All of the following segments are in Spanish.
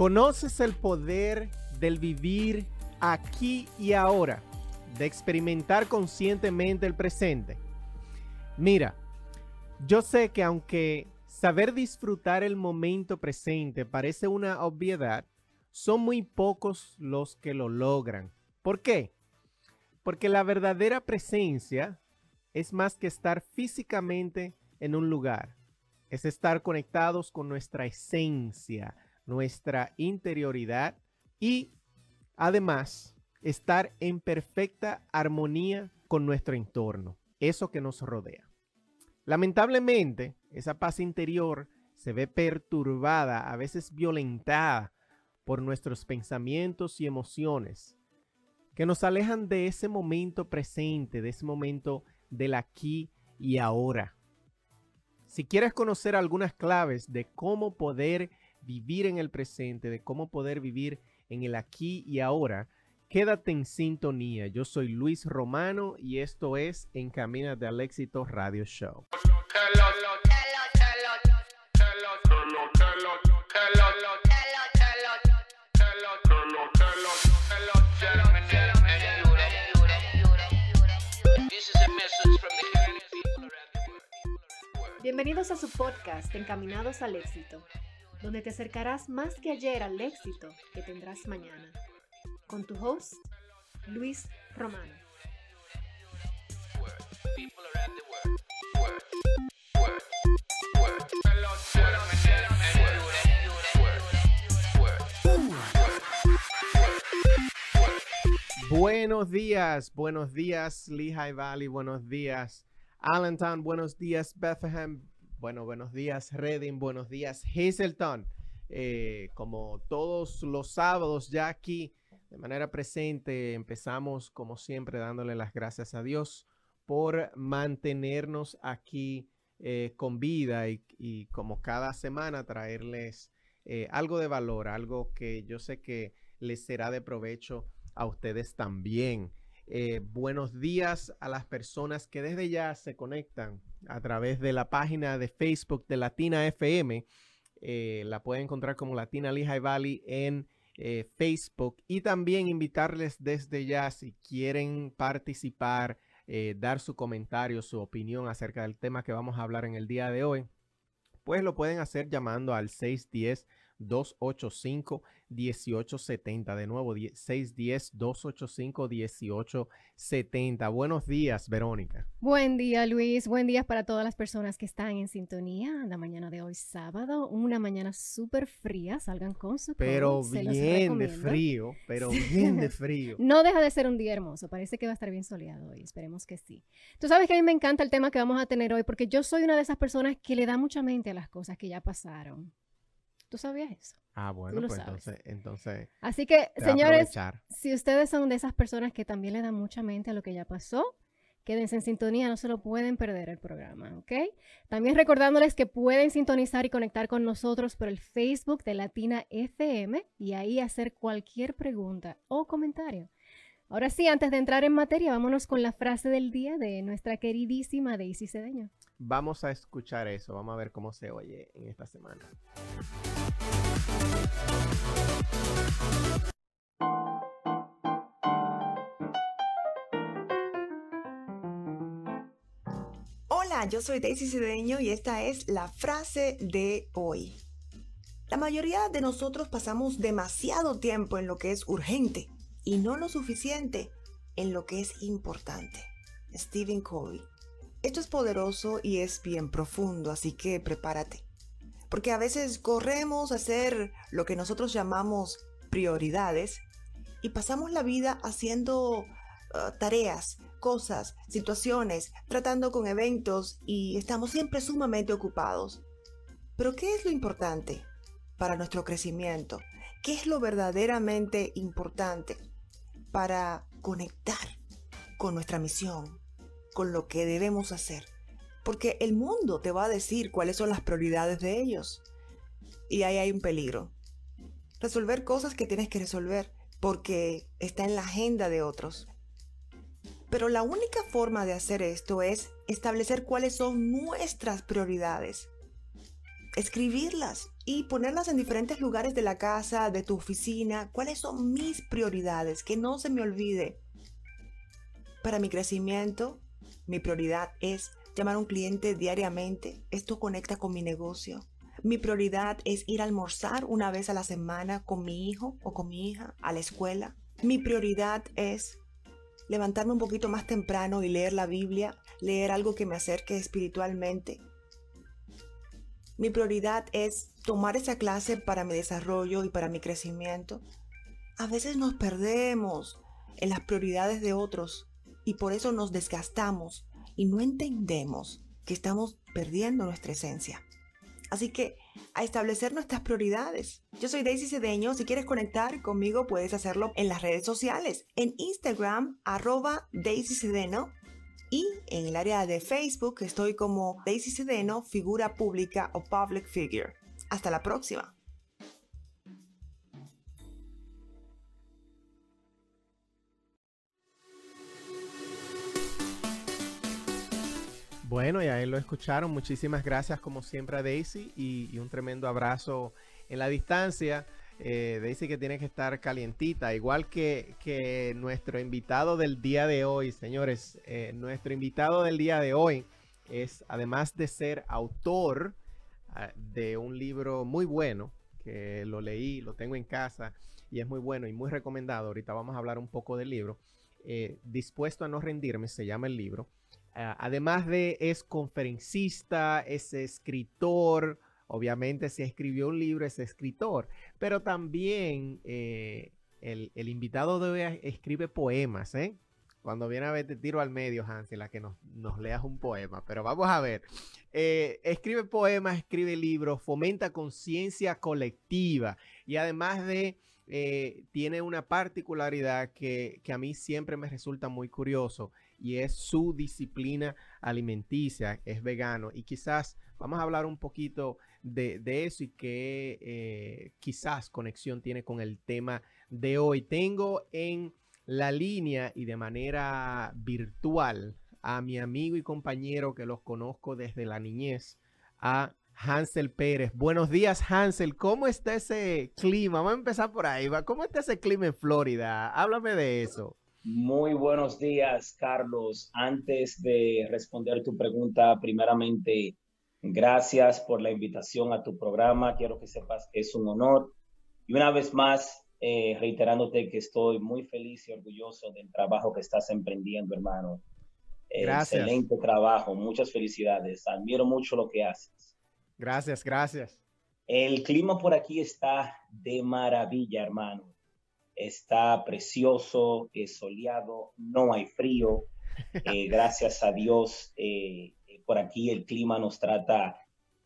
¿Conoces el poder del vivir aquí y ahora? De experimentar conscientemente el presente. Mira, yo sé que aunque saber disfrutar el momento presente parece una obviedad, son muy pocos los que lo logran. ¿Por qué? Porque la verdadera presencia es más que estar físicamente en un lugar. Es estar conectados con nuestra esencia, nuestra interioridad y además estar en perfecta armonía con nuestro entorno, eso que nos rodea. Lamentablemente, esa paz interior se ve perturbada, a veces violentada por nuestros pensamientos y emociones que nos alejan de ese momento presente, de ese momento del aquí y ahora. Si quieres conocer algunas claves de cómo poder vivir en el presente, de cómo poder vivir en el aquí y ahora, quédate en sintonía. Yo soy Luis Romano y esto es Encamínate al Éxito Radio Show. Bienvenidos a su podcast Encaminados al Éxito, donde te acercarás más que ayer al éxito que tendrás mañana. Con tu host, Luis Romano. Buenos días, buenos días Lehigh Valley, buenos días Allentown, buenos días Bethlehem, bueno, buenos días Reading, buenos días Hazelton. Eh, como todos los sábados ya aquí de manera presente empezamos como siempre dándole las gracias a Dios por mantenernos aquí eh, con vida y, como cada semana traerles eh, algo de valor, algo que yo sé que les será de provecho a ustedes también. Buenos días a las personas que desde ya se conectan a través de la página de Facebook de Latina FM. Eh, la pueden encontrar como Latina Lehigh Valley en eh, Facebook y también invitarles desde ya si quieren participar, dar su comentario, su opinión acerca del tema que vamos a hablar en el día de hoy, pues lo pueden hacer llamando al 610 285 1870. De nuevo, 610-285-1870. Buenos días, Verónica. Buen día, Luis. Buen día para todas las personas que están en sintonía. La mañana de hoy, sábado, una mañana súper fría. Salgan con su Pero bien de frío, pero bien de frío. no deja de ser un día hermoso. Parece que va a estar bien soleado hoy. Esperemos que sí. Tú sabes que a mí me encanta el tema que vamos a tener hoy porque yo soy una de esas personas que le da mucha mente a las cosas que ya pasaron. ¿Tú sabías eso? Ah, bueno, pues entonces, entonces. Así que, señores, si ustedes son de esas personas que también le dan mucha mente a lo que ya pasó, quédense en sintonía, no se lo pueden perder el programa, ¿ok? También recordándoles que pueden sintonizar y conectar con nosotros por el Facebook de Latina FM y ahí hacer cualquier pregunta o comentario. Ahora sí, antes de entrar en materia, vámonos con la frase del día de nuestra queridísima Daisy Cedeño. Vamos a escuchar eso, vamos a ver cómo se oye en esta semana. Hola, yo soy Daisy Cedeño y esta es la frase de hoy. La mayoría de nosotros pasamos demasiado tiempo en lo que es urgente y no lo suficiente en lo que es importante. Stephen Covey. Esto es poderoso y es bien profundo, así que prepárate. Porque a veces corremos a hacer lo que nosotros llamamos prioridades y pasamos la vida haciendo uh, tareas, cosas, situaciones, tratando con eventos y estamos siempre sumamente ocupados. Pero ¿qué es lo importante para nuestro crecimiento? ¿Qué es lo verdaderamente importante? Para conectar con nuestra misión, con lo que debemos hacer. Porque el mundo te va a decir cuáles son las prioridades de ellos. Y ahí hay un peligro. Resolver cosas que tienes que resolver porque está en la agenda de otros. Pero la única forma de hacer esto es establecer cuáles son nuestras prioridades. Escribirlas y ponerlas en diferentes lugares de la casa, de tu oficina. ¿Cuáles son mis prioridades? Que no se me olvide. Para mi crecimiento, mi prioridad es llamar a un cliente diariamente. Esto conecta con mi negocio. Mi prioridad es ir a almorzar una vez a la semana con mi hijo o con mi hija a la escuela. Mi prioridad es levantarme un poquito más temprano y leer la Biblia, leer algo que me acerque espiritualmente. Mi prioridad es tomar esa clase para mi desarrollo y para mi crecimiento. A veces nos perdemos en las prioridades de otros y por eso nos desgastamos y no entendemos que estamos perdiendo nuestra esencia. Así que a establecer nuestras prioridades. Yo soy Daisy Cedeño. Si quieres conectar conmigo, puedes hacerlo en las redes sociales. En Instagram, arroba Daisy Cedeno. Y en el área de Facebook estoy como Daisy Cedeno, figura pública o public figure. Hasta la próxima. Bueno, y ahí lo escucharon. Muchísimas gracias como siempre a Daisy y, un tremendo abrazo en la distancia. Eh, Daisy que tiene que estar calientita, igual que, que nuestro invitado del día de hoy, señores. Eh, nuestro invitado del día de hoy es, además de ser autor ah, de un libro muy bueno, que lo leí, lo tengo en casa y es muy bueno y muy recomendado. Ahorita vamos a hablar un poco del libro. Eh, Dispuesto a no rendirme, se llama el libro. Ah, además de es conferencista, es escritor, obviamente si escribió un libro es escritor, pero también eh, el, invitado de hoy escribe poemas, ¿eh? Cuando viene a ver, te tiro al medio, Hansel, a que nos, leas un poema. Pero vamos a ver. Eh, escribe poemas, escribe libros, fomenta conciencia colectiva y además de eh, tiene una particularidad que, a mí siempre me resulta muy curioso y es su disciplina alimenticia, es vegano y quizás vamos a hablar un poquito de, eso y qué eh, quizás conexión tiene con el tema de hoy. Tengo en la línea y de manera virtual a mi amigo y compañero que los conozco desde la niñez, a Hansel Pérez. Buenos días, Hansel. ¿Cómo está ese clima? Vamos a empezar por ahí. ¿Cómo está ese clima en Florida? Háblame de eso. Muy buenos días, Carlos. Antes de responder tu pregunta, primeramente, gracias por la invitación a tu programa. Quiero que sepas que es un honor. Y una vez más, eh, reiterándote que estoy muy feliz y orgulloso del trabajo que estás emprendiendo, hermano. Gracias. Excelente trabajo. Muchas felicidades. Admiro mucho lo que haces. Gracias, gracias. El clima por aquí está de maravilla, hermano. Está precioso, es soleado, no hay frío. Eh, gracias a Dios, eh, por aquí el clima nos trata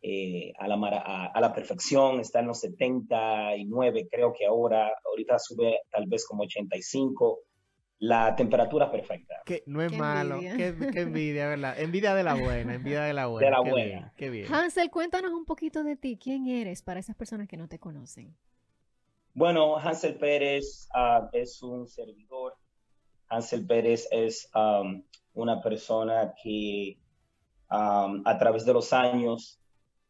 eh, a, la, a, la perfección. Está en los 79, creo que ahora, ahorita sube tal vez como 85 la temperatura perfecta. Que no es malo, qué, envidia, ¿verdad? Envidia de la buena, envidia de la buena. De la buena. qué bien. Hansel, cuéntanos un poquito de ti. ¿Quién eres para esas personas que no te conocen? Bueno, Hansel Pérez ah, es un servidor. Hansel Pérez es una persona que a través de los años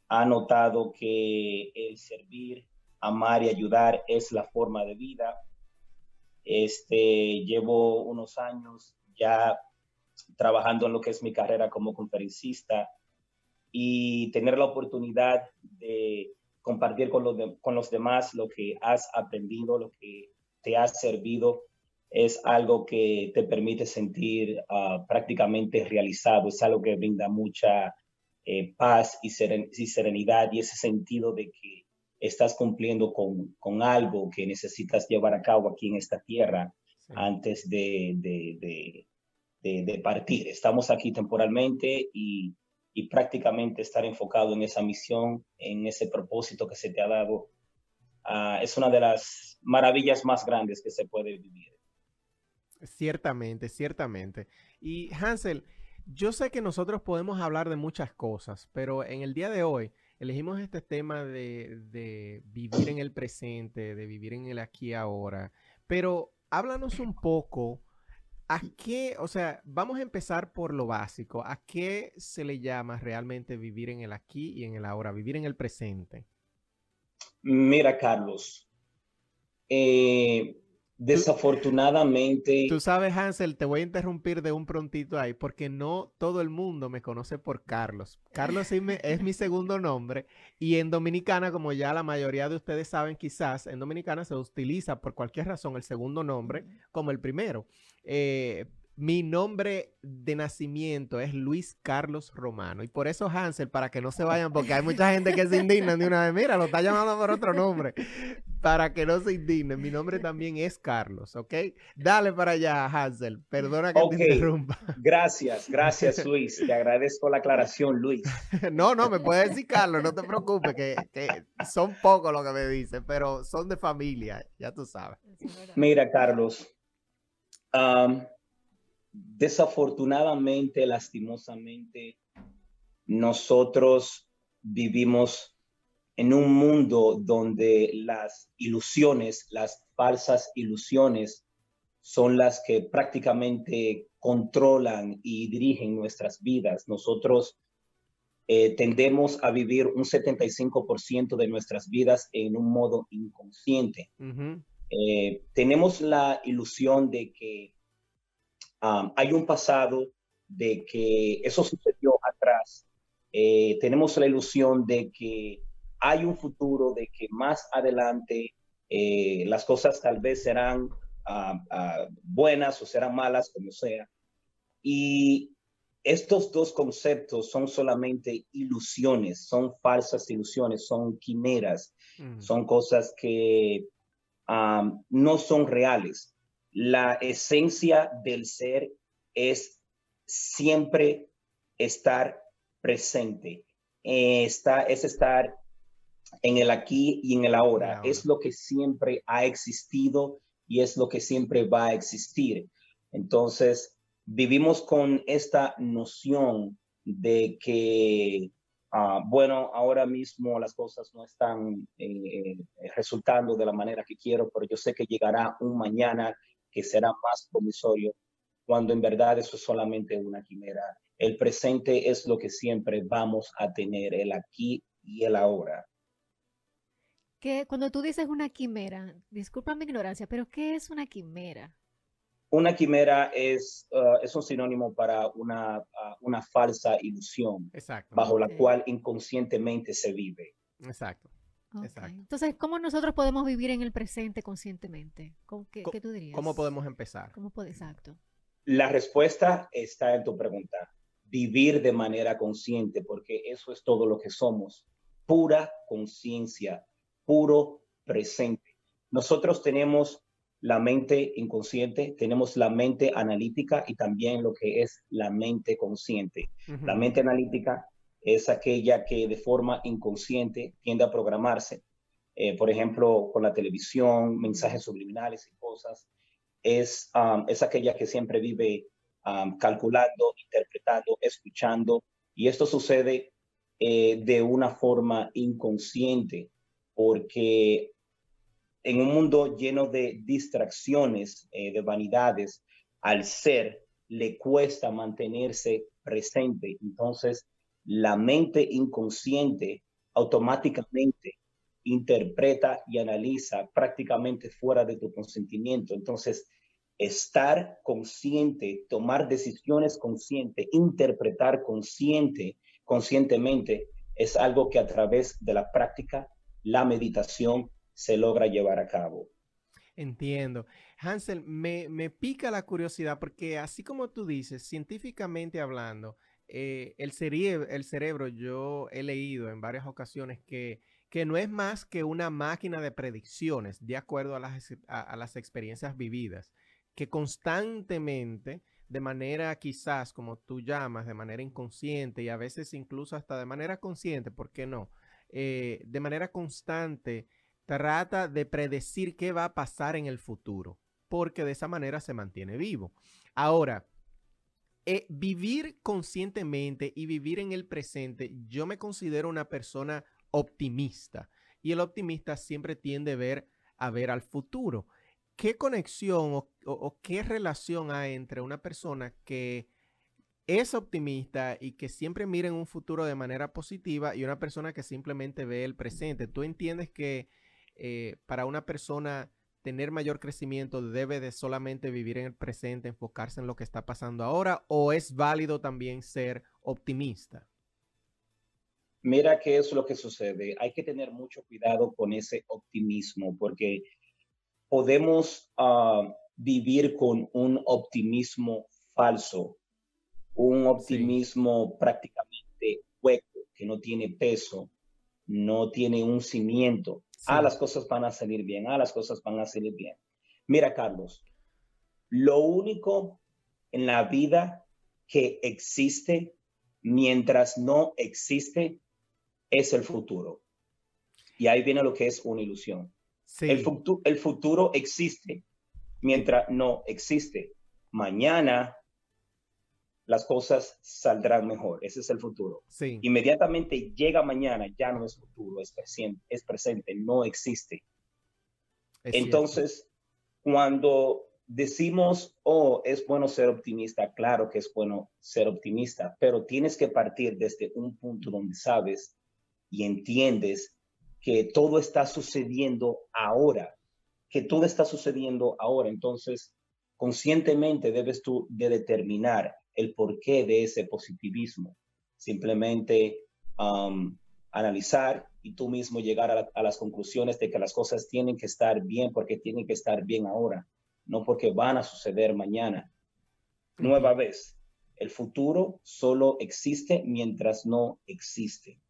ha notado que el servir, amar y ayudar es la forma de vida. Este, llevo unos años ya trabajando en lo que es mi carrera como conferencista y tener la oportunidad de compartir con los, con los demás lo que has aprendido, lo que te ha servido, es algo que te permite sentir ah, prácticamente realizado, es algo que brinda mucha eh, paz y, y serenidad y ese sentido de que estás cumpliendo con, con, algo que necesitas llevar a cabo aquí en esta tierra antes de, de, de, partir. Estamos aquí temporalmente y, y, prácticamente estar enfocado en esa misión, en ese propósito que se te ha dado, ah, es una de las maravillas más grandes que se puede vivir. Ciertamente, ciertamente. Y Hansel, yo sé que nosotros podemos hablar de muchas cosas, pero en el día de hoy, elegimos este tema de, vivir en el presente, de vivir en el aquí y ahora, pero háblanos un poco a qué, o sea, vamos a empezar por lo básico, ¿a qué se le llama realmente vivir en el aquí y en el ahora, vivir en el presente? Mira, Carlos, eh, Desafortunadamente. Tú sabes, Hansel, te voy a interrumpir de un prontito ahí, porque no todo el mundo me conoce por Carlos. Carlos es mi segundo nombre y en Dominicana, como ya la mayoría de ustedes saben, quizás en Dominicana se utiliza por cualquier razón el segundo nombre como el primero. Eh, mi nombre de nacimiento es Luis Carlos Romano. Y por eso Hansel, para que no se vayan, porque hay mucha gente que se indigna de una vez, mira, lo está llamando por otro nombre. Para que no se indignen, mi nombre también es Carlos, ¿ok? Dale para allá, Hansel. Perdona que te interrumpa. Gracias, gracias, Luis. Te agradezco la aclaración, Luis. no, no, me puedes decir Carlos, no te preocupes, que, son pocos los que me dicen, pero son de familia, ya tú sabes. Mira, Carlos. Desafortunadamente, lastimosamente, nosotros vivimos en un mundo donde las ilusiones, las falsas ilusiones, son las que prácticamente controlan y dirigen nuestras vidas. Nosotros eh, tendemos a vivir un 75% de nuestras vidas en un modo inconsciente. Eh, tenemos la ilusión de que hay un pasado de que eso sucedió atrás. Eh, tenemos la ilusión de que hay un futuro, de que más adelante eh, las cosas tal vez serán buenas o serán malas, como sea. Y estos dos conceptos son solamente ilusiones, son falsas ilusiones, son quimeras, mm. son cosas que no son reales la esencia del ser es siempre estar presente. Está, es estar en el aquí y en el ahora. Es lo que siempre ha existido y es lo que siempre va a existir. Entonces, vivimos con esta noción de que, ah, bueno, ahora mismo las cosas no están eh, resultando de la manera que quiero, pero yo sé que llegará un mañana que será más promisorio, cuando en verdad eso es solamente una quimera. El presente es lo que siempre vamos a tener, el aquí y el ahora. Que cuando tú dices una quimera, disculpa mi ignorancia, pero ¿qué es una quimera? Una quimera es, uh, es un sinónimo para una, uh, una falsa ilusión, bajo la cual inconscientemente se vive. Exacto. Entonces, ¿cómo nosotros podemos vivir en el presente conscientemente? ¿Qué, ¿qué tú dirías? ¿Cómo podemos empezar? ¿Cómo puede, exacto. La respuesta está en tu pregunta. Vivir de manera consciente, porque eso es todo lo que somos. Pura conciencia, puro presente. Nosotros tenemos la mente inconsciente, tenemos la mente analítica y también lo que es la mente consciente. La mente analítica es aquella que de forma inconsciente tiende a programarse. Eh, por ejemplo, con la televisión, mensajes subliminales y cosas. Es, es aquella que siempre vive calculando, interpretando, escuchando. Y esto sucede eh, de una forma inconsciente, porque en un mundo lleno de distracciones, eh, de vanidades, al ser le cuesta mantenerse presente. Entonces, la mente inconsciente automáticamente interpreta y analiza prácticamente fuera de tu consentimiento. Entonces, estar consciente, tomar decisiones consciente, interpretar consciente, conscientemente, es algo que a través de la práctica, la meditación, se logra llevar a cabo. Entiendo. Hansel, me, me pica la curiosidad porque así como tú dices, científicamente hablando, eh, el, cerebro, yo he leído en varias ocasiones que, que no es más que una máquina de predicciones de acuerdo a las, a, las experiencias vividas, que constantemente, de manera quizás, como tú llamas, de manera inconsciente y a veces incluso hasta de manera consciente, ¿por qué no? Eh, de manera constante, trata de predecir qué va a pasar en el futuro, porque de esa manera se mantiene vivo. Ahora, eh, vivir conscientemente y vivir en el presente, yo me considero una persona optimista y el optimista siempre tiende a ver, a ver al futuro. ¿Qué conexión o, qué relación hay entre una persona que es optimista y que siempre mira en un futuro de manera positiva y una persona que simplemente ve el presente. ¿Tú entiendes que eh, para una persona tener mayor crecimiento debe de solamente vivir en el presente, enfocarse en lo que está pasando ahora o es válido también ser optimista? Mira qué es lo que sucede. Hay que tener mucho cuidado con ese optimismo porque podemos ah, vivir con un optimismo falso un optimismo prácticamente hueco, que no tiene peso, no tiene un cimiento. Ah, las cosas van a salir bien, ah, las cosas van a salir bien. Mira, Carlos, lo único en la vida que existe mientras no existe es el futuro. Y ahí viene lo que es una ilusión. El, el futuro existe mientras no existe. Mañana las cosas saldrán mejor. Ese es el futuro. Sí. Inmediatamente llega mañana, ya no es futuro, es presente, es presente no existe. Entonces, cuando decimos, oh, es bueno ser optimista, claro que es bueno ser optimista, pero tienes que partir desde un punto donde sabes y entiendes que todo está sucediendo ahora, que todo está sucediendo ahora. Entonces, conscientemente debes tú de determinar el porqué de ese positivismo. Simplemente um, analizar y tú mismo llegar a, las conclusiones de que las cosas tienen que estar bien porque tienen que estar bien ahora, no porque van a suceder mañana. Nueva vez, el futuro solo existe mientras no existe.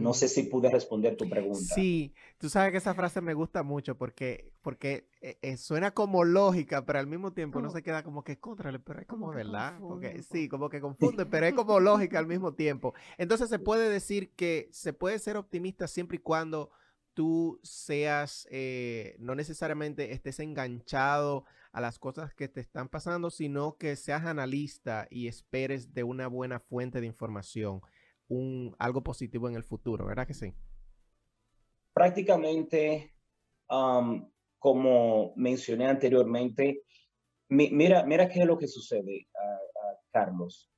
No sé si pude responder tu pregunta. Sí, tú sabes que esa frase me gusta mucho porque, porque eh, eh, suena como lógica, pero al mismo tiempo no se queda como que contra, pero es como, verdad. Porque, sí, como que confunde, pero es como lógica al mismo tiempo. Entonces se puede decir que se puede ser optimista siempre y cuando tú seas, eh, no necesariamente estés enganchado a las cosas que te están pasando, sino que seas analista y esperes de una buena fuente de información un, algo positivo en el futuro, ¿verdad que sí? Prácticamente, um, como mencioné anteriormente, mira, mira qué es lo que sucede, Carlos.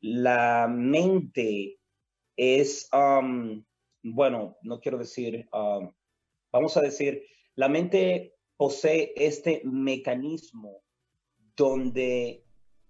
La mente es, um, bueno, no quiero decir, um, vamos a decir, la mente posee este mecanismo donde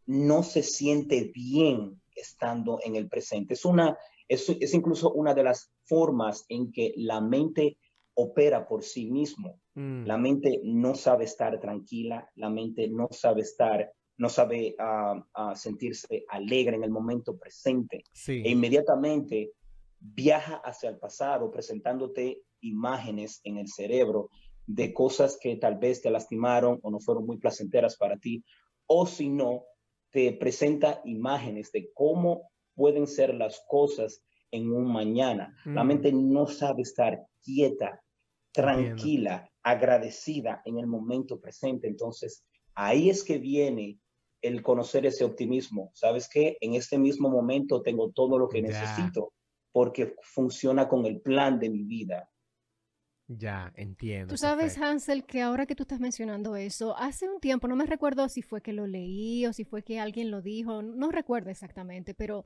no se siente bien estando en el presente. Es, una, es, es incluso una de las formas en que la mente opera por sí mismo. Mm. La mente no sabe estar tranquila, la mente no sabe estar, no sabe ah, ah, sentirse alegre en el momento presente. E inmediatamente viaja hacia el pasado presentándote imágenes en el cerebro de cosas que tal vez te lastimaron o no fueron muy placenteras para ti, o si no, te presenta imágenes de cómo pueden ser las cosas en un mañana. La mm. mente no sabe estar quieta, tranquila, agradecida en el momento presente. Entonces, ahí es que viene el conocer ese optimismo. ¿Sabes qué? En este mismo momento tengo todo lo que necesito porque funciona con el plan de mi vida. Ya, entiendo. Tú sabes, Hansel, que ahora que tú estás mencionando eso, hace un tiempo, no me recuerdo si fue que lo leí o si fue que alguien lo dijo, no recuerdo exactamente, pero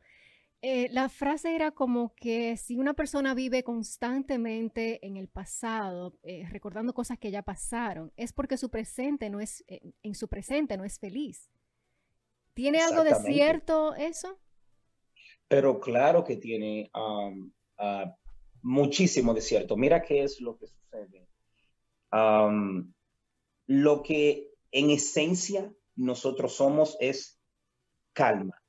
eh, la frase era como que si una persona vive constantemente en el pasado, eh, recordando cosas que ya pasaron, es porque su presente no es, eh, en su presente no es feliz. ¿Tiene algo de cierto eso? Pero claro que tiene. Um, uh, muchísimo de cierto. Mira qué es lo que sucede. lo que en esencia nosotros somos es calma,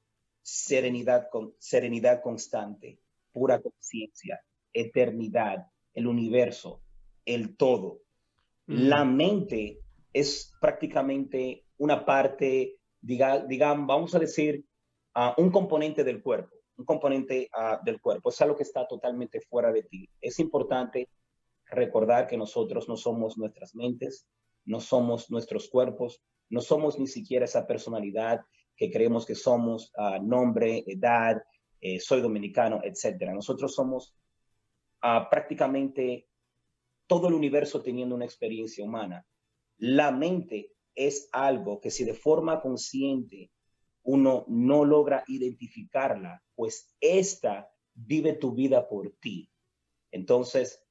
serenidad, con, serenidad constante, pura conciencia, eternidad, el universo, el todo. Mm. La mente es prácticamente una parte, digamos, vamos a decir, un componente del cuerpo un componente ah, del cuerpo, es algo que está totalmente fuera de ti. Es importante recordar que nosotros no somos nuestras mentes, no somos nuestros cuerpos, no somos ni siquiera esa personalidad que creemos que somos, uh, nombre, edad, eh, soy dominicano, etc. Nosotros somos uh, prácticamente todo el universo teniendo una experiencia humana. La mente es algo que si de forma consciente uno no logra identificarla, pues esta vive tu vida por ti. Entonces,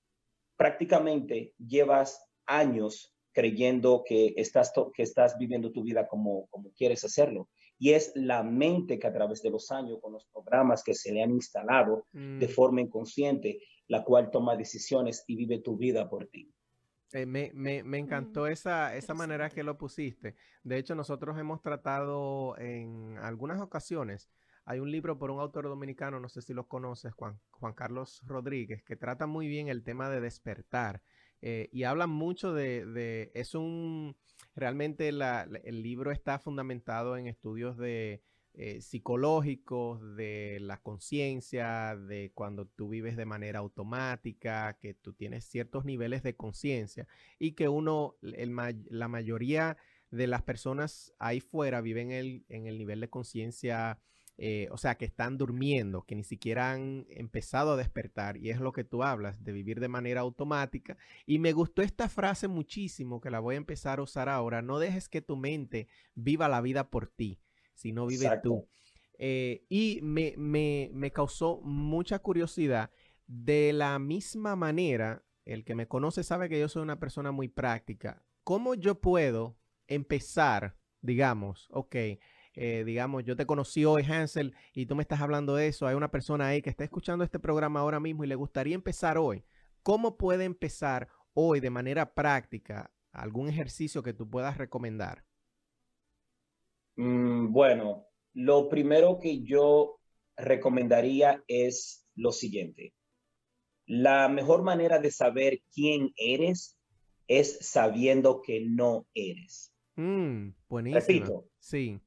prácticamente llevas años creyendo que estás, que estás viviendo tu vida como, como quieres hacerlo. Y es la mente que a través de los años, con los programas que se le han instalado de mm. forma inconsciente, la cual toma decisiones y vive tu vida por ti. Eh, me, me, me, encantó mm, esa, esa manera que lo pusiste. De hecho, nosotros hemos tratado en algunas ocasiones, hay un libro por un autor dominicano, no sé si lo conoces, Juan, Juan Carlos Rodríguez, que trata muy bien el tema de despertar. Eh, y habla mucho de, de es un, realmente el libro está fundamentado en estudios de eh, psicológicos, de la conciencia, de cuando tú vives de manera automática, que tú tienes ciertos niveles de conciencia y que uno, la mayoría de las personas ahí fuera viven en el nivel de conciencia eh, o sea, que están durmiendo, que ni siquiera han empezado a despertar, y es lo que tú hablas, de vivir de manera automática. Y me gustó esta frase muchísimo, que la voy a empezar a usar ahora, no dejes que tu mente viva la vida por ti, sino vive tú. Eh, y me, me, me causó mucha curiosidad. De la misma manera, el que me conoce sabe que yo soy una persona muy práctica. ¿Cómo yo puedo empezar, digamos, ok, eh, digamos, yo te conocí hoy, Hansel, y tú me estás hablando de eso, hay una persona ahí que está escuchando este programa ahora mismo y le gustaría empezar hoy. ¿Cómo puede empezar hoy de manera práctica algún ejercicio que tú puedas recomendar? Mm, bueno, lo primero que yo recomendaría es lo siguiente. La mejor manera de saber quién eres es sabiendo que no eres. Mm, buenísimo. Repito. Sí.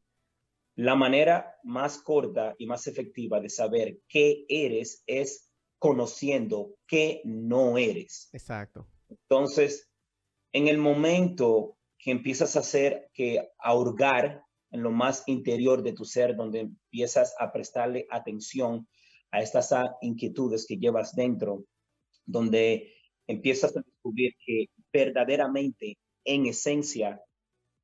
La manera más corta y más efectiva de saber qué eres es conociendo qué no eres. Exacto. Entonces, en el momento que empiezas a hacer, que a hurgar en lo más interior de tu ser, donde empiezas a prestarle atención a estas inquietudes que llevas dentro, donde empiezas a descubrir que verdaderamente, en esencia,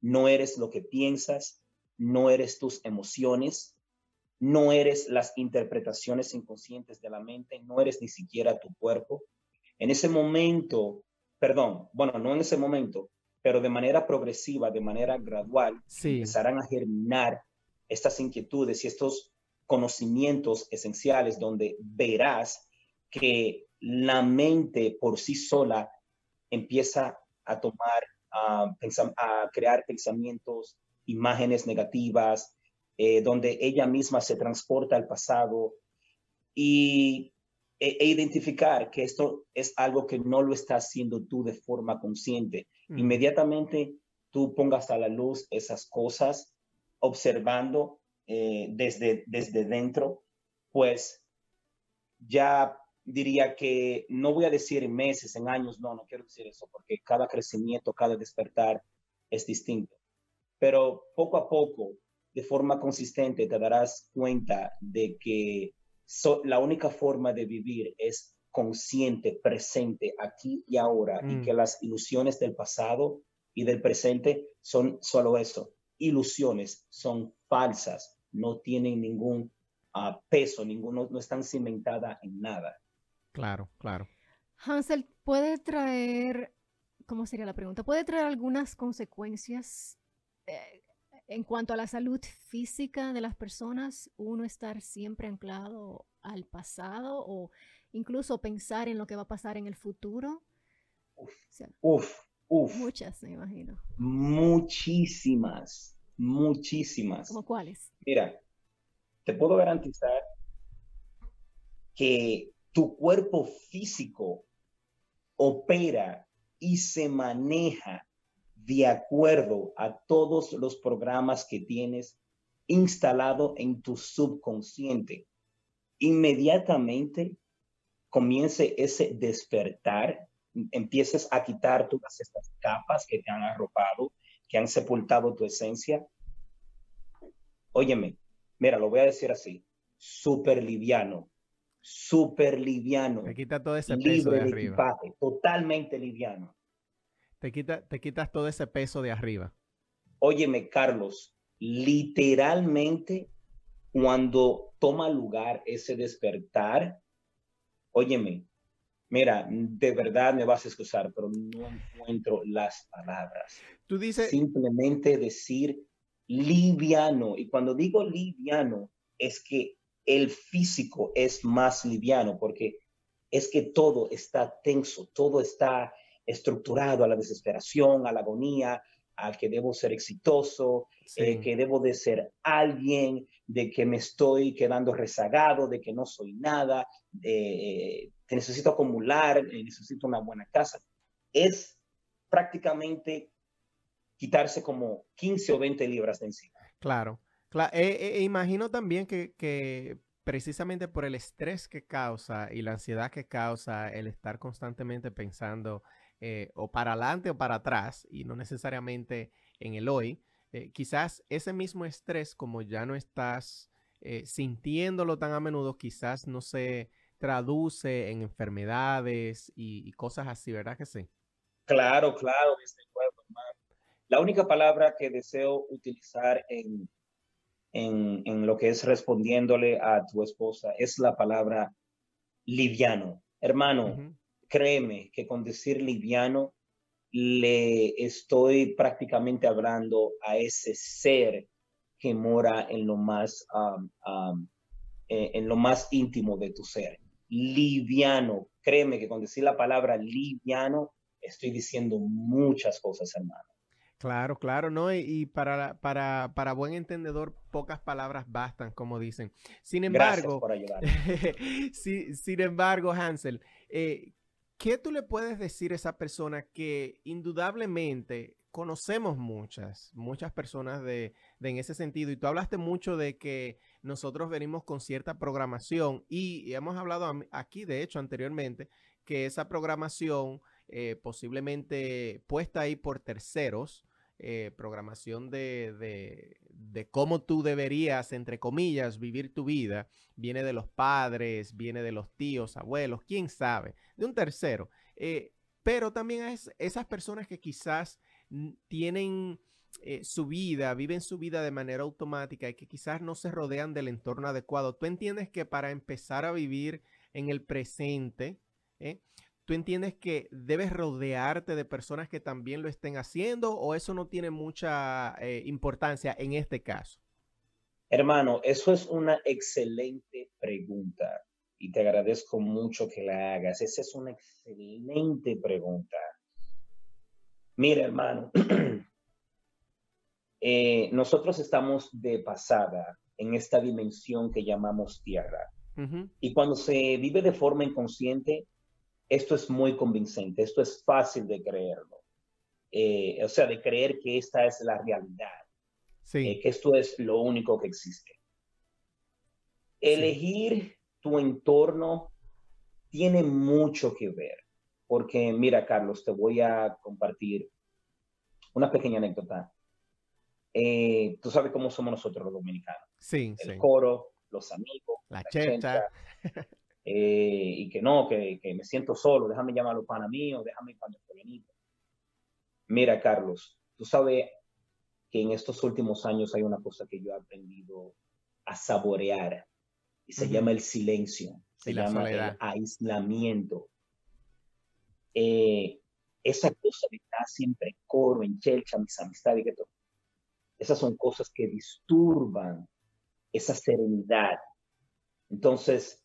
no eres lo que piensas, no eres tus emociones, no eres las interpretaciones inconscientes de la mente, no eres ni siquiera tu cuerpo. En ese momento, perdón, bueno, no en ese momento, pero de manera progresiva, de manera gradual, empezarán a germinar estas inquietudes y estos conocimientos esenciales donde verás que la mente por sí sola empieza a tomar, a crear pensamientos imágenes negativas, eh, donde ella misma se transporta al pasado y, e, e, identificar que esto es algo que no lo estás haciendo tú de forma consciente. Inmediatamente tú pongas a la luz esas cosas, observando eh, desde, desde dentro, pues ya diría que no voy a decir en meses, en años, no, no quiero decir eso, porque cada crecimiento, cada despertar es distinto. Pero poco a poco, de forma consistente, te darás cuenta de que la única forma de vivir es consciente, presente, aquí y ahora, y mm. que las ilusiones del pasado y del presente son solo eso, ilusiones, son falsas, no tienen ningún ah, peso, ninguno, no están cimentadas en nada. Claro, claro. Hansel, ¿puede traer, cómo sería la pregunta? ¿Puede traer algunas consecuencias eh, en cuanto a la salud física de las personas, uno estar siempre anclado al pasado o incluso pensar en lo que va a pasar en el futuro. Uf, uf, Muchas, me imagino. Muchísimas, muchísimas. ¿Cómo cuáles? Mira, te puedo garantizar que tu cuerpo físico opera y se maneja de acuerdo a todos los programas que tienes instalado en tu subconsciente. Inmediatamente comience ese despertar, empieces a quitar todas estas capas que te han arropado, que han sepultado tu esencia. Óyeme, mira, lo voy a decir así, súper liviano, súper liviano. Me quita todo ese peso de, arriba. totalmente liviano. Te, quita, te quitas todo ese peso de arriba. Óyeme, Carlos, literalmente cuando toma lugar ese despertar, óyeme, mira, de verdad me vas a excusar, pero no encuentro las palabras. Tú dices... Simplemente decir liviano. Y cuando digo liviano, es que el físico es más liviano, porque es que todo está tenso, todo está estructurado a la desesperación, a la agonía, a que debo ser exitoso, eh, que debo de ser alguien, de que me estoy quedando rezagado, de que no soy nada, que necesito acumular, necesito una buena casa. Es prácticamente quitarse como 15 o 20 libras de encima. Claro, claro. E, imagino también que, que precisamente por el estrés que causa y la ansiedad que causa el estar constantemente pensando eh, o para adelante o para atrás y no necesariamente en el hoy, eh, quizás ese mismo estrés, como ya no estás eh, sintiéndolo tan a menudo, quizás no se traduce en enfermedades y, cosas así, ¿verdad que sí? Claro, claro, desde luego, La única palabra que deseo utilizar en, en, lo que es respondiéndole a tu esposa es la palabra liviano. Hermano, créeme que con decir liviano le estoy prácticamente hablando a ese ser que mora en lo más, eh, en lo más íntimo de tu ser. Liviano, créeme que con decir la palabra liviano estoy diciendo muchas cosas, hermano. Claro, claro, ¿no? Y, para, para, para, buen entendedor, pocas palabras bastan, como dicen. Sin embargo, sin embargo, Hansel, eh, ¿qué tú le puedes decir a esa persona que indudablemente conocemos muchas, muchas personas de, en ese sentido? Y tú hablaste mucho de que nosotros venimos con cierta programación y, hemos hablado aquí, de hecho, anteriormente, que esa programación eh, posiblemente puesta ahí por terceros, eh, programación de, de, cómo tú deberías, entre comillas, vivir tu vida, viene de los padres, viene de los tíos, abuelos, quién sabe, de un tercero. Eh, pero también es esas personas que quizás tienen eh, su vida, viven su vida de manera automática y que quizás no se rodean del entorno adecuado. Tú entiendes que para empezar a vivir en el presente, ¿Tú entiendes que debes rodearte de personas que también lo estén haciendo o eso no tiene mucha eh, importancia en este caso? Hermano, eso es una excelente pregunta y te agradezco mucho que la hagas. Esa es una excelente pregunta. Mira, hermano, eh, nosotros estamos de pasada en esta dimensión que llamamos tierra. Y cuando se vive de forma inconsciente, esto es muy convincente, esto es fácil de creerlo. Eh, o sea, de creer que esta es la realidad, sí. Eh, que esto es lo único que existe. Elegir tu entorno tiene mucho que ver, porque mira, Carlos, te voy a compartir una pequeña anécdota. Eh, tú sabes cómo somos nosotros los dominicanos. Sí, El coro, los amigos, la, la Eh, y que no, que, que, me siento solo, déjame llamar a los panas míos, déjame para Mira, Carlos, tú sabes que en estos últimos años hay una cosa que yo he aprendido a saborear y se llama el silencio, se llama el aislamiento. Eh, esa cosa de estar siempre en coro, en chelcha, mis amistades, que todo. esas son cosas que disturban esa serenidad. Entonces,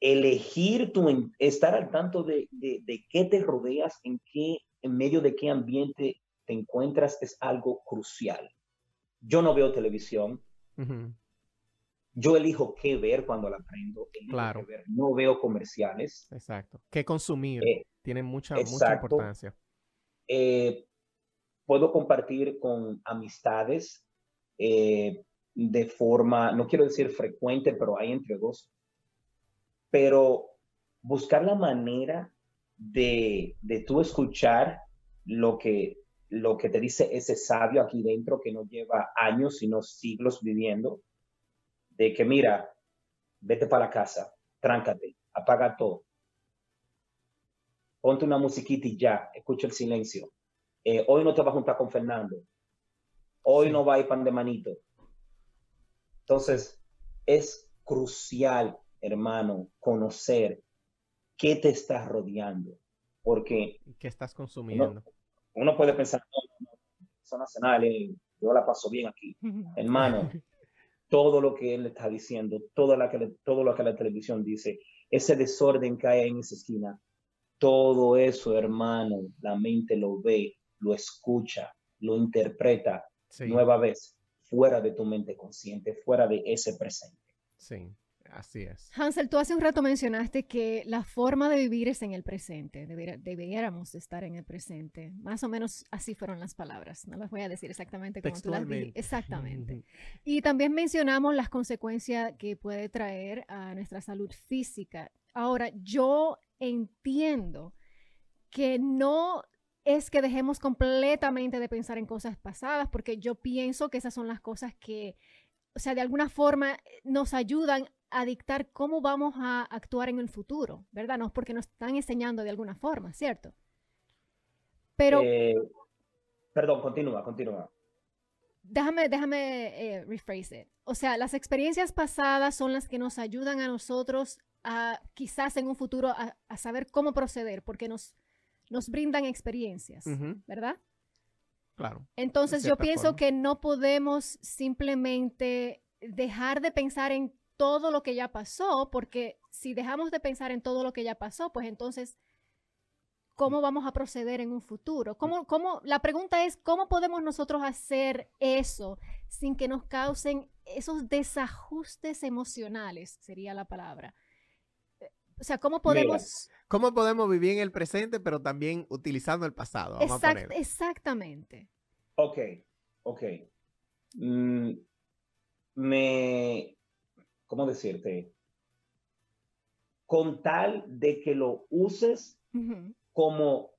elegir tu, estar al tanto de, de, qué te rodeas, en qué, en medio de qué ambiente te encuentras es algo crucial. Yo no veo televisión. Yo elijo qué ver cuando la prendo. Claro. No veo comerciales. Exacto. ¿Qué consumir? Eh, Tiene mucha, mucha importancia. Eh, puedo compartir con amistades eh, de forma, no quiero decir frecuente, pero hay entre dos pero buscar la manera de, de tú escuchar lo que, lo que te dice ese sabio aquí dentro que no lleva años, sino siglos viviendo, de que mira, vete para la casa, tráncate, apaga todo, ponte una musiquita y ya, escucha el silencio. Eh, hoy no te vas a juntar con Fernando. Hoy no va a ir pan de manito. Entonces, es crucial, hermano, conocer qué te estás rodeando. Porque... ¿Qué estás consumiendo? Uno, puede pensar, no, no, son nacionales, yo la paso bien aquí. Hermano, todo lo que él está diciendo, todo, la que, todo lo que la televisión dice, ese desorden que hay en esa esquina, todo eso, hermano, la mente lo ve, lo escucha, lo interpreta nueva vez fuera de tu mente consciente, fuera de ese presente. Sí. Así es. Hansel, tú hace un rato mencionaste que la forma de vivir es en el presente, deberíamos estar en el presente. Más o menos así fueron las palabras, no las voy a decir exactamente como tú las dijiste. Exactamente. y también mencionamos las consecuencias que puede traer a nuestra salud física. Ahora, yo entiendo que no es que dejemos completamente de pensar en cosas pasadas, porque yo pienso que esas son las cosas que, o sea, de alguna forma nos ayudan a dictar cómo vamos a actuar en el futuro, ¿verdad? No es porque nos están enseñando de alguna forma, ¿cierto? Pero... Eh, perdón, continúa, continúa. Déjame, déjame eh, rephrase it. O sea, las experiencias pasadas son las que nos ayudan a nosotros a quizás en un futuro a, saber cómo proceder, porque nos, nos brindan experiencias, ¿verdad? Claro. Entonces yo pienso que no podemos simplemente dejar de pensar en todo lo que ya pasó, porque si dejamos de pensar en todo lo que ya pasó, pues entonces, ¿cómo vamos a proceder en un futuro? ¿Cómo, cómo, la pregunta es, ¿cómo podemos nosotros hacer eso sin que nos causen esos desajustes emocionales, sería la palabra? O sea, ¿cómo podemos... ¿Cómo podemos vivir en el presente, pero también utilizando el pasado? Exactamente. Ok, ok. Mm, me, ¿cómo decirte? Con tal de que lo uses como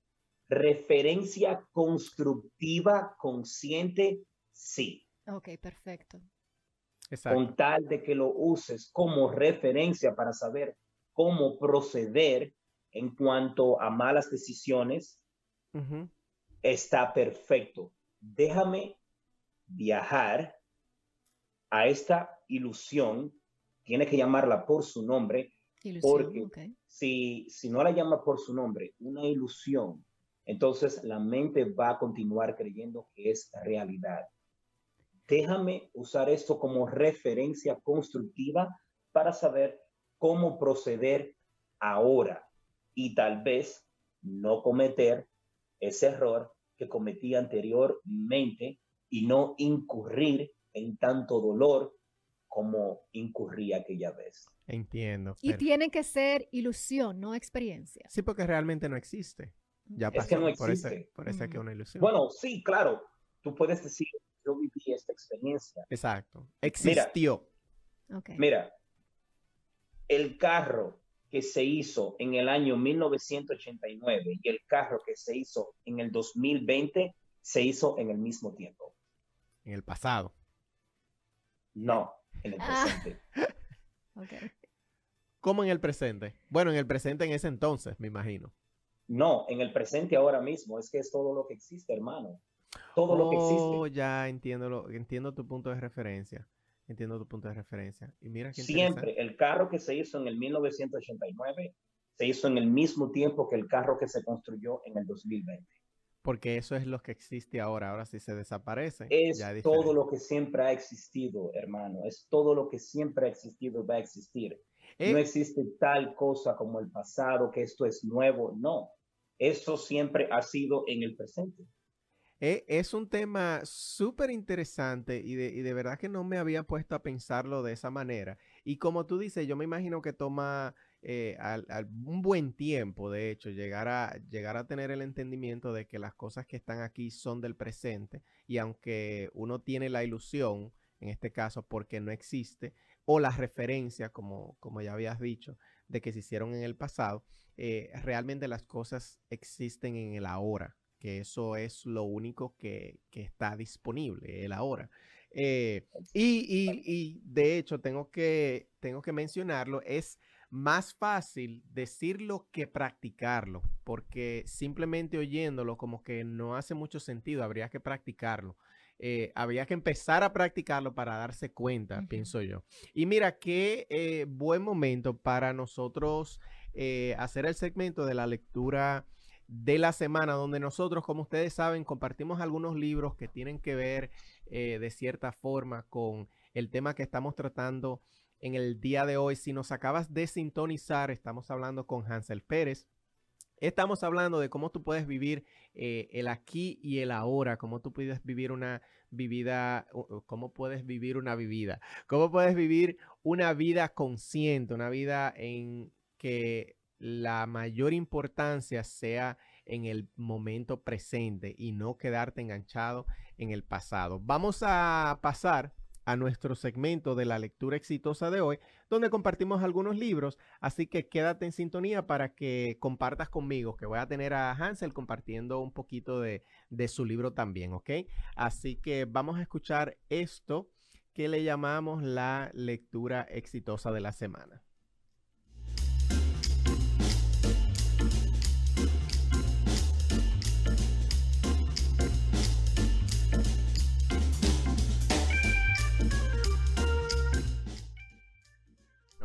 referencia constructiva, consciente, sí. Ok, perfecto. Con tal de que lo uses como referencia para saber cómo proceder en cuanto a malas decisiones, está perfecto. Déjame viajar a esta ilusión tiene que llamarla por su nombre, porque si, si no la llama por su nombre, una ilusión, entonces la mente va a continuar creyendo que es realidad. Déjame usar esto como referencia constructiva para saber cómo proceder ahora y tal vez no cometer ese error que cometí anteriormente y no incurrir en tanto dolor como incurría aquella vez. Entiendo. Y tiene que ser ilusión, no experiencia. Sí, porque realmente no existe. Ya pasó. Es que no existe. Por eso, que es una ilusión. Bueno, sí, claro. Tú puedes decir, yo viví esta experiencia. Exacto. Existió. Mira, mira el carro que se hizo en el año 1989 y el carro que se hizo en el 2020 se hizo en el mismo tiempo. En el pasado. No, en el ah. presente. ¿Cómo en el presente? Bueno, en el presente en ese entonces, me imagino. No, en el presente ahora mismo. Es que es todo lo que existe, hermano. Todo lo que existe. Oh, ya entiendo, lo, entiendo tu punto de referencia. Entiendo tu punto de referencia. Y mira Siempre, el carro que se hizo en el 1989 se hizo en el mismo tiempo que el carro que se construyó en el 2020 porque eso es lo que existe ahora. Ahora si se desaparece. Es todo lo que siempre ha existido, hermano. Es todo lo que siempre ha existido, va a existir. no eh, existe tal cosa como el pasado, que esto es nuevo. No, eso siempre ha sido en el presente. Eh, es un tema súper interesante y de, y de verdad que no me había puesto a pensarlo de esa manera. Y como tú dices, yo me imagino que toma eh, al, un buen tiempo, de hecho, llegar a, llegar a tener el entendimiento de que las cosas que están aquí son del presente y aunque uno tiene la ilusión, en este caso porque no existe, o la referencia, como, como ya habías dicho, de que se hicieron en el pasado, eh, realmente las cosas existen en el ahora, que eso es lo único que, que está disponible, el ahora. Eh, y, y, y, de hecho, tengo que, tengo que mencionarlo, es más fácil decirlo que practicarlo, porque simplemente oyéndolo como que no hace mucho sentido, habría que practicarlo. eh, había que empezar a practicarlo para darse cuenta, pienso yo. Y mira, qué eh, buen momento para nosotros eh, hacer el segmento de la lectura de la semana, donde nosotros, como ustedes saben, compartimos algunos libros que tienen que ver de cierta forma con el tema que estamos tratando en el día de hoy. Si nos acabas de sintonizar, estamos hablando con Hansel Pérez. Estamos hablando de cómo tú puedes vivir eh, el aquí y el ahora, cómo tú puedes vivir una vida, cómo puedes vivir una vida, cómo puedes vivir una vida consciente, una vida en que la mayor importancia sea en el momento presente y no quedarte enganchado en el pasado. Vamos a pasar a nuestro segmento de la lectura exitosa de hoy, donde compartimos algunos libros, así que quédate en sintonía para que compartas conmigo, que voy a tener a Hansel compartiendo un poquito de, de su libro también, ¿ok? Así que vamos a escuchar esto que le llamamos la lectura exitosa de la semana.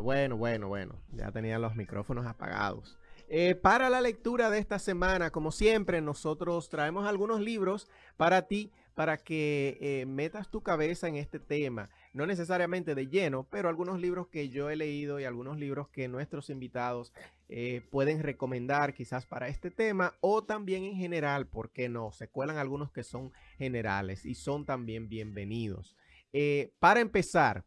Bueno, bueno, bueno, ya tenía los micrófonos apagados. Eh, para la lectura de esta semana, como siempre, nosotros traemos algunos libros para ti, para que eh, metas tu cabeza en este tema. No necesariamente de lleno, pero algunos libros que yo he leído y algunos libros que nuestros invitados eh, pueden recomendar quizás para este tema o también en general, porque no, se cuelan algunos que son generales y son también bienvenidos. para empezar,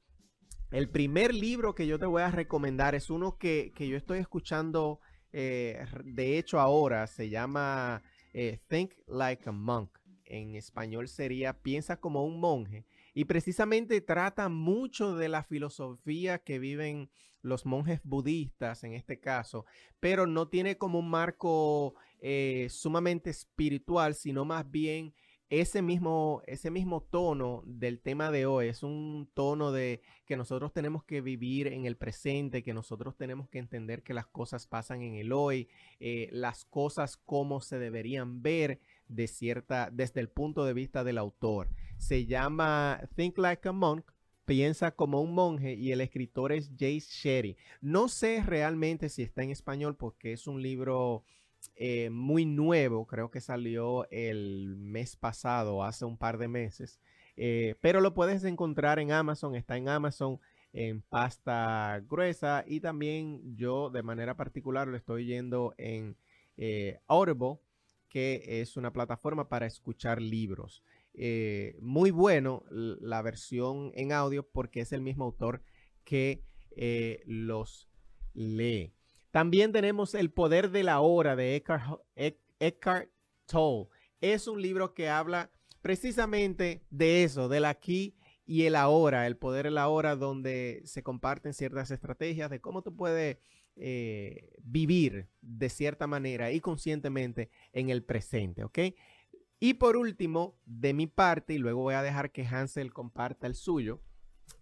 el primer libro que yo te voy a recomendar es uno que, yo estoy escuchando, eh, de hecho ahora, se llama eh, Think Like a Monk. En español sería Piensa como un monje. Y precisamente trata mucho de la filosofía que viven los monjes budistas en este caso, pero no tiene como un marco eh, sumamente espiritual, sino más bien ese mismo, ese mismo tono del tema de hoy es un tono de que nosotros tenemos que vivir en el presente, que nosotros tenemos que entender que las cosas pasan en el hoy, eh, las cosas como se deberían ver de cierta, desde el punto de vista del autor. Se llama Think Like a Monk, piensa como un monje y el escritor es Jace Sherry. No sé realmente si está en español porque es un libro eh, muy nuevo, creo que salió el mes pasado, hace un par de meses, eh, pero lo puedes encontrar en Amazon, está en Amazon en pasta gruesa y también yo de manera particular lo estoy yendo en eh, Audible, que es una plataforma para escuchar libros. muy bueno la versión en audio porque es el mismo autor que los lee. También tenemos El poder de la hora de Eckhart, Tolle. Es un libro que habla precisamente de eso, del aquí y el ahora, el poder de la hora, donde se comparten ciertas estrategias de cómo tú puedes eh, vivir de cierta manera y conscientemente en el presente, ¿ok? Y por último, de mi parte, y luego voy a dejar que Hansel comparta el suyo,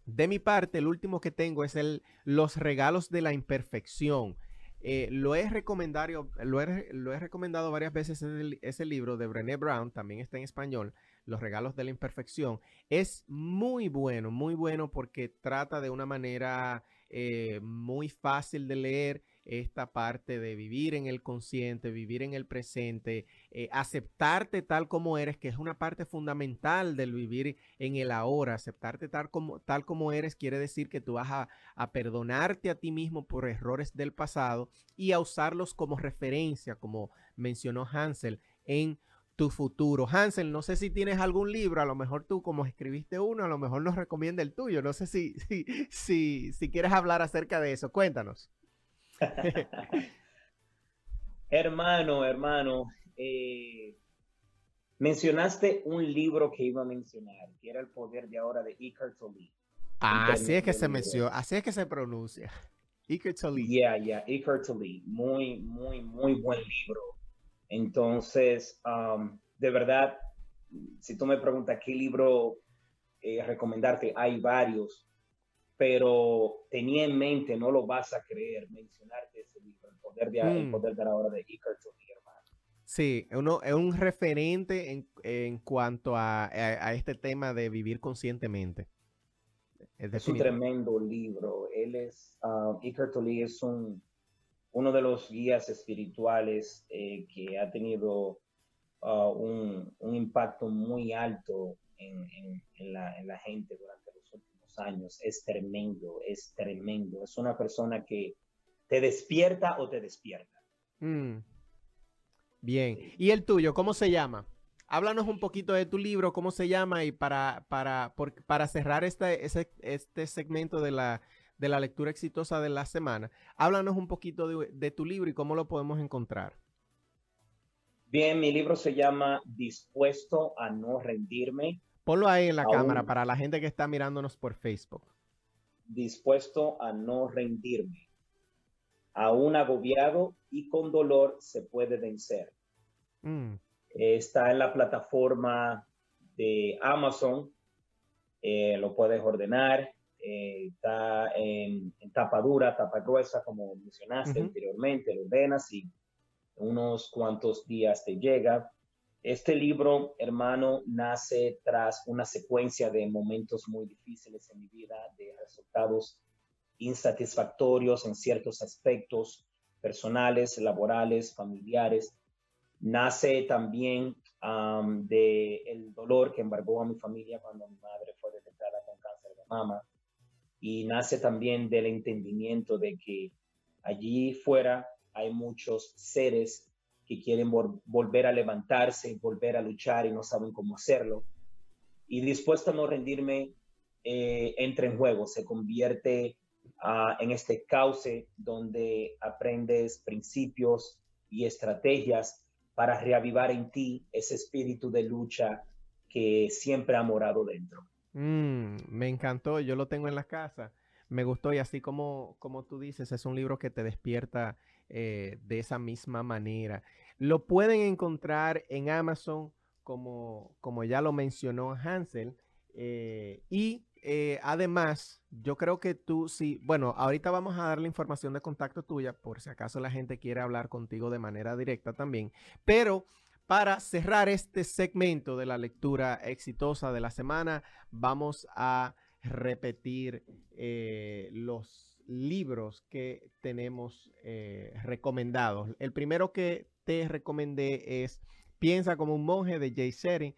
de mi parte, el último que tengo es el Los regalos de la imperfección eh, lo, he recomendado, lo, he, recomendado varias veces ese, libro de Brené Brown, también está en español, Los regalos de la imperfección. Es muy bueno, muy bueno porque trata de una manera eh, muy fácil de leer esta parte de vivir en el consciente, vivir en el presente, eh, aceptarte tal como eres, que es una parte fundamental del vivir en el ahora. Aceptarte tal como, tal como eres quiere decir que tú vas a, a perdonarte a ti mismo por errores del pasado y a usarlos como referencia, como mencionó Hansel en tu futuro. Hansel, no sé si tienes algún libro, a lo mejor tú como escribiste uno, a lo mejor nos recomienda el tuyo. No sé si, si, si, si quieres hablar acerca de eso. Cuéntanos. hermano, hermano, eh, mencionaste un libro que iba a mencionar, que era El Poder de Ahora de Eckhart Tolle. Ah, así es que se menciona, así es que se pronuncia. Eckhart Tolle. Yeah, yeah, Eckhart Tolle. Muy, muy, muy buen libro. Entonces, um, de verdad, si tú me preguntas qué libro eh, recomendarte, hay varios pero tenía en mente, no lo vas a creer, mencionarte ese libro, El poder de, el mm. poder de la hora de Tolle, hermano. Sí, uno, es un referente en, en cuanto a, a, este tema de vivir conscientemente. Es, un tremendo libro. Él es, uh, Iker Tolle es un, uno de los guías espirituales eh, que ha tenido uh, un, un, impacto muy alto en, en, la, en, la, gente durante los años. Es tremendo, es tremendo. Es una persona que te despierta o te despierta. Mm. Bien. ¿Y el tuyo, cómo se llama? Háblanos un poquito de tu libro, cómo se llama y para, para, para cerrar este, este segmento de la, de la lectura exitosa de la semana, háblanos un poquito de, tu libro y cómo lo podemos encontrar. Bien, mi libro se llama Dispuesto a no rendirme. Ponlo ahí en la cámara para la gente que está mirándonos por Facebook. Dispuesto a no rendirme. Aún agobiado y con dolor se puede vencer. Mm está en la plataforma de Amazon, eh, lo puedes ordenar, eh, está en, tapa dura, tapa gruesa, como mencionaste anteriormente, lo ordenas y unos cuantos días te llega. Este libro, hermano, nace tras una secuencia de momentos muy difíciles en mi vida, de resultados insatisfactorios en ciertos aspectos personales, laborales, familiares. Nace también del de el dolor que embargó a mi familia cuando mi madre fue detectada con cáncer de mama. Y nace también del entendimiento de que allí fuera hay muchos seres que quieren volver a levantarse, volver a luchar y no saben cómo hacerlo. Y dispuesto a no rendirme, eh, entra en juego, se convierte ah, en este cauce donde aprendes principios y estrategias para reavivar en ti ese espíritu de lucha que siempre ha morado dentro. Mm, me encantó, yo lo tengo en la casa, me gustó y así como, como tú dices, es un libro que te despierta eh, de esa misma manera. Lo pueden encontrar en Amazon, como, como ya lo mencionó Hansel, eh, y eh, además, yo creo que tú sí, bueno, ahorita vamos a dar la información de contacto tuya por si acaso la gente quiere hablar contigo de manera directa también, pero para cerrar este segmento de la lectura exitosa de la semana, vamos a repetir los libros que tenemos eh, recomendados. El primero que te recomendé es Piensa como un monje de Jay Shetty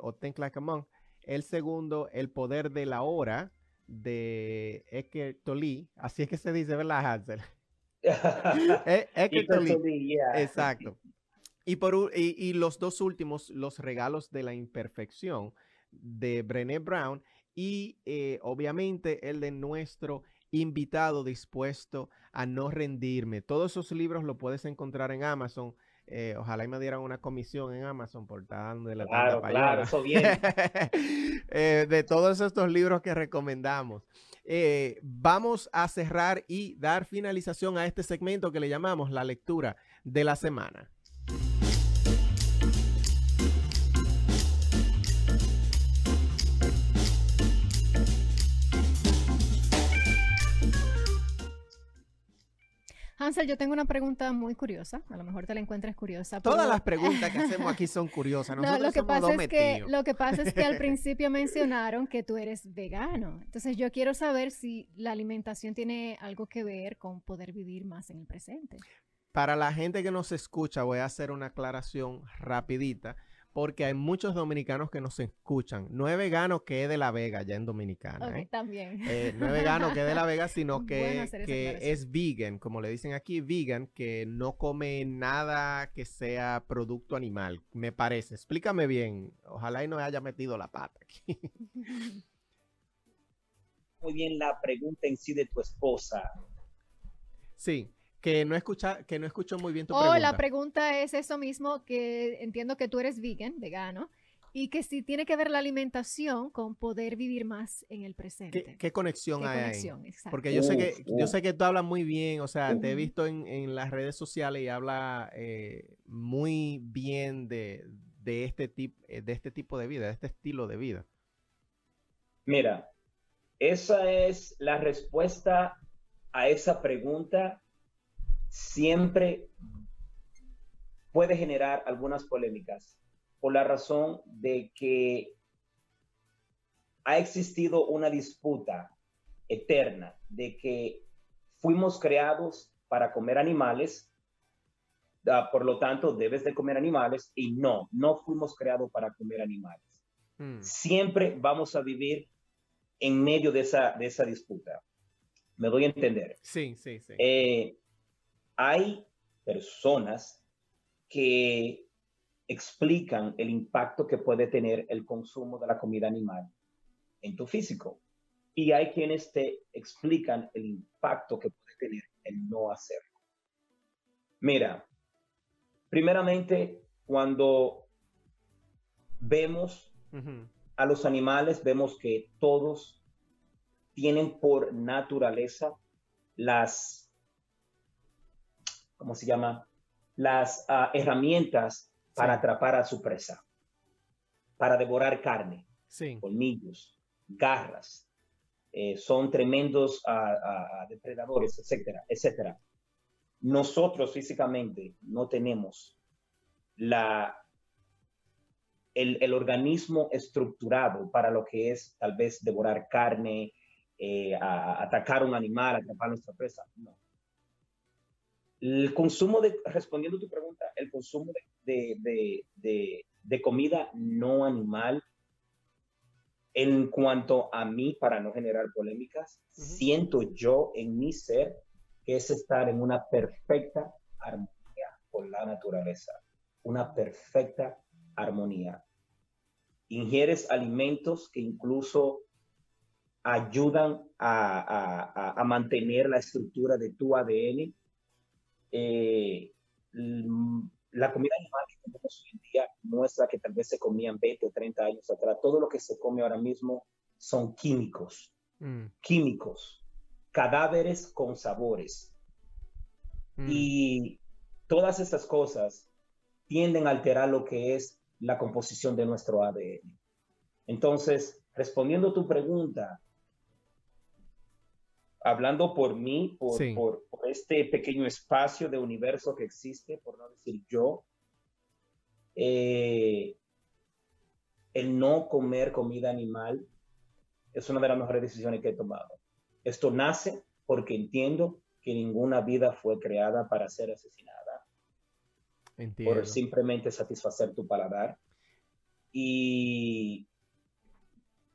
o Think Like a Monk. El segundo, El poder de la hora de Eckhart Tolle. Así es que se dice, ¿verdad, Hansel? E-, Eckhart Tolle. Exacto. Y, por, y, los dos últimos, Los regalos de la imperfección de Brené Brown y eh, obviamente el de nuestro invitado dispuesto a no rendirme. Todos esos libros los puedes encontrar en Amazon. Eh, ojalá y me dieran una comisión en Amazon por estar dando de la Claro, claro, eso bien. Eh, de todos estos libros que recomendamos. Eh, vamos a cerrar y dar finalización a este segmento que le llamamos la lectura de la semana. Hansel, yo tengo una pregunta muy curiosa. A lo mejor te la encuentras curiosa. Todas las preguntas que hacemos aquí son curiosas. no, lo que pasa es que lo que pasa es que al principio mencionaron que tú eres vegano. Entonces yo quiero saber si la alimentación tiene algo que ver con poder vivir más en el presente. Para la gente que nos escucha, voy a hacer una aclaración rapidita porque hay muchos dominicanos que nos escuchan. No es vegano que es de La Vega, ya en Dominicana. ¿eh? También. Eh, no es vegano que es de La Vega, sino que, es vegan, como le dicen aquí, vegan, que no come nada que sea producto animal, me parece. Explícame bien. Ojalá y no haya metido la pata aquí. Muy bien la pregunta en sí de tu esposa. Sí. Que no, escucha, que no escucho muy bien tu oh, pregunta. la pregunta es eso mismo, que entiendo que tú eres vegan, vegano, y que si tiene que ver la alimentación con poder vivir más en el presente. ¿Qué, conexión hay ahí? Porque yo sé que yo sé que tú hablas muy bien, o sea, te he visto en, las redes sociales y habla eh, muy bien de, este tipo, de este tipo de vida, de este estilo de vida. Mira, esa es la respuesta a esa pregunta siempre puede generar algunas polémicas por la razón de que ha existido una disputa eterna de que fuimos creados para comer animales, ah, por lo tanto debes de comer animales y no, no fuimos creados para comer animales. Hmm. Siempre vamos a vivir en medio de esa, de esa disputa. Me doy a entender. Sí, sí, sí. Eh, hay personas que explican el impacto que puede tener el consumo de la comida animal en tu físico. Y hay quienes te explican el impacto que puede tener el no hacerlo. Mira, primeramente, cuando vemos a los animales, vemos que todos tienen por naturaleza las, ¿cómo se llama? Las ah, herramientas para atrapar a su presa, para devorar carne, colmillos, garras. Eh, son tremendos uh, depredadores, etcétera, etcétera. Nosotros físicamente no tenemos la, el, el, organismo estructurado para lo que es tal vez devorar carne, eh, a, atacar un animal, atrapar nuestra presa. No. El consumo de, respondiendo a tu pregunta, el consumo de, de, de, de comida no animal en cuanto a mí, para no generar polémicas, siento yo en mi ser que es estar en una perfecta armonía con la naturaleza, una perfecta armonía. Ingieres alimentos que incluso ayudan a, mantener la estructura de tu ADN. Eh, la comida animal que comemos hoy en día muestra que tal vez se comían 20 o 30 años atrás. Todo lo que se come ahora mismo son químicos, mm. químicos, cadáveres con sabores. Mm. Y todas estas cosas tienden a alterar lo que es la composición de nuestro ADN. Entonces, respondiendo a tu pregunta, hablando por mí, por, por, este pequeño espacio de universo que existe, por no decir yo, eh, el no comer comida animal es una de las mejores decisiones que he tomado. Esto nace porque entiendo que ninguna vida fue creada para ser asesinada. Por simplemente satisfacer tu paladar. Y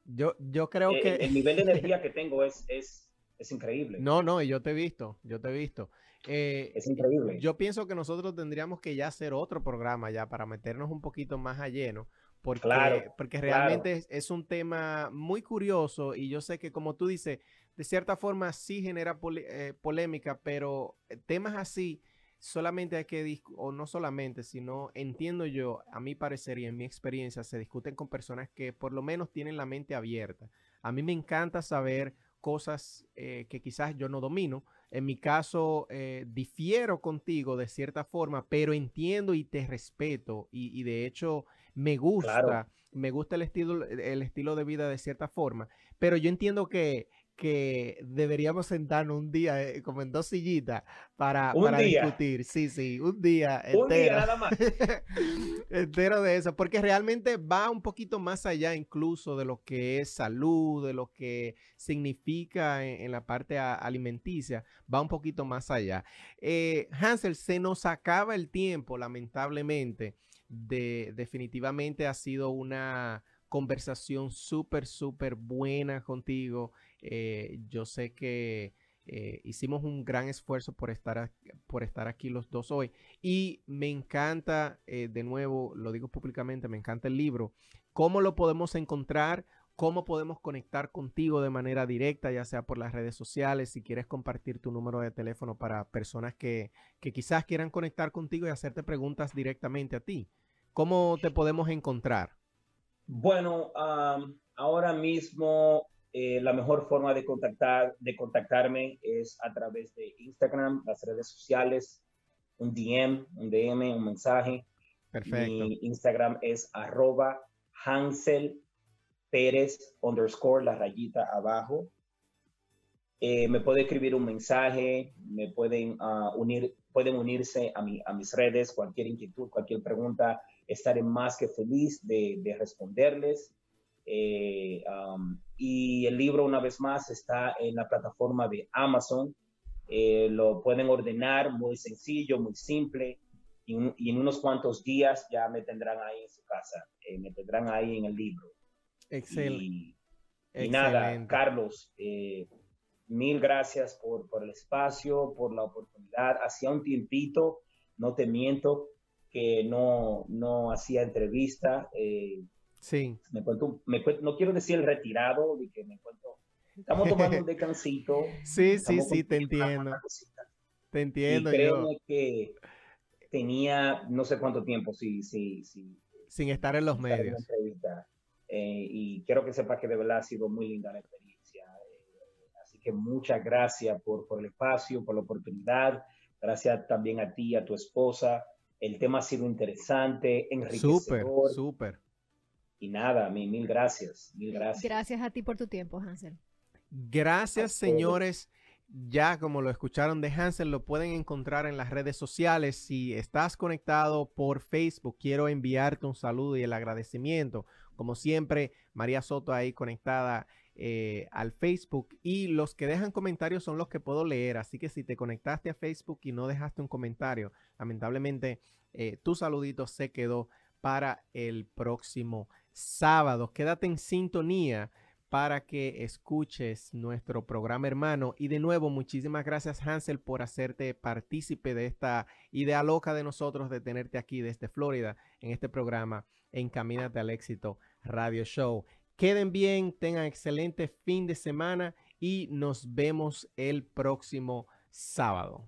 yo, yo creo eh, que... El, nivel de energía que tengo es, es es increíble. No, no, yo te he visto, yo te he visto. Eh, es increíble. Yo pienso que nosotros tendríamos que ya hacer otro programa ya para meternos un poquito más a lleno, porque, porque realmente es, un tema muy curioso y yo sé que como tú dices, de cierta forma sí genera eh, polémica, pero temas así solamente hay que, o no solamente, sino entiendo yo, a mi parecer y en mi experiencia, se discuten con personas que por lo menos tienen la mente abierta. A mí me encanta saber cosas eh, que quizás yo no domino. En mi caso, eh, difiero contigo de cierta forma, pero entiendo y te respeto y, de hecho me gusta, me gusta el estilo, el estilo de vida de cierta forma, pero yo entiendo que que deberíamos sentarnos un día, eh, como en dos sillitas, para, discutir. Sí, sí, un día entero. Un día nada más. entero de eso, porque realmente va un poquito más allá incluso de lo que es salud, de lo que significa en, la parte alimenticia, va un poquito más allá. Eh, Hansel, se nos acaba el tiempo, lamentablemente. De, definitivamente ha sido una conversación súper, súper buena contigo. Eh, yo sé que eh, hicimos un gran esfuerzo por estar, por estar aquí los dos hoy. Y me encanta, eh, de nuevo, lo digo públicamente, me encanta el libro. ¿Cómo lo podemos encontrar? ¿Cómo podemos conectar contigo de manera directa, ya sea por las redes sociales, si quieres compartir tu número de teléfono para personas que, que quizás quieran conectar contigo y hacerte preguntas directamente a ti? ¿Cómo te podemos encontrar? Bueno, ahora mismo eh, la mejor forma de, contactar, de contactarme es a través de Instagram, las redes sociales, un DM, un DM, un mensaje. Perfecto. Mi Instagram es arroba Hansel Pérez underscore, la rayita abajo. Eh, me puede escribir un mensaje, me pueden ah, unir pueden unirse a, mi, a mis redes, cualquier inquietud, cualquier pregunta, estaré más que feliz de, de responderles. Eh, um, y el libro, una vez más, está en la plataforma de Amazon. Eh, lo pueden ordenar muy sencillo, muy simple. Y, en unos cuantos días ya me tendrán ahí en su casa. Eh, me tendrán ahí en el libro. Excelente. Y, nada, Carlos, mil gracias por, por el espacio, por la oportunidad. Hacía un tiempito, no te miento, que no, no hacía entrevista. Eh, Sí. Me cuento, me no quiero decir el retirado, de que me cuento, estamos tomando un descansito. sí, sí, sí, te entiendo. Te entiendo. Y creo que tenía no sé cuánto tiempo sí, sí, sí, sin estar en los medios. Eh, y quiero que sepas que de verdad ha sido muy linda la experiencia. Eh, así que muchas gracias por, por el espacio, por la oportunidad. Gracias también a ti, a tu esposa. El tema ha sido interesante, enriquecedor. Súper, súper. Y nada, mil, mil gracias, mil gracias. Gracias a ti por tu tiempo, Hansel. Gracias, señores. Ya como lo escucharon de Hansel, lo pueden encontrar en las redes sociales. Si estás conectado por Facebook, quiero enviarte un saludo y el agradecimiento. Como siempre, María Soto ahí conectada eh, al Facebook. Y los que dejan comentarios son los que puedo leer. Así que si te conectaste a Facebook y no dejaste un comentario, lamentablemente eh, tu saludito se quedó para el próximo sábado. Quédate en sintonía para que escuches nuestro programa hermano. Y de nuevo, muchísimas gracias Hansel por hacerte partícipe de esta idea loca de nosotros de tenerte aquí desde Florida en este programa Encamínate al éxito Radio Show. Queden bien, tengan excelente fin de semana y nos vemos el próximo sábado.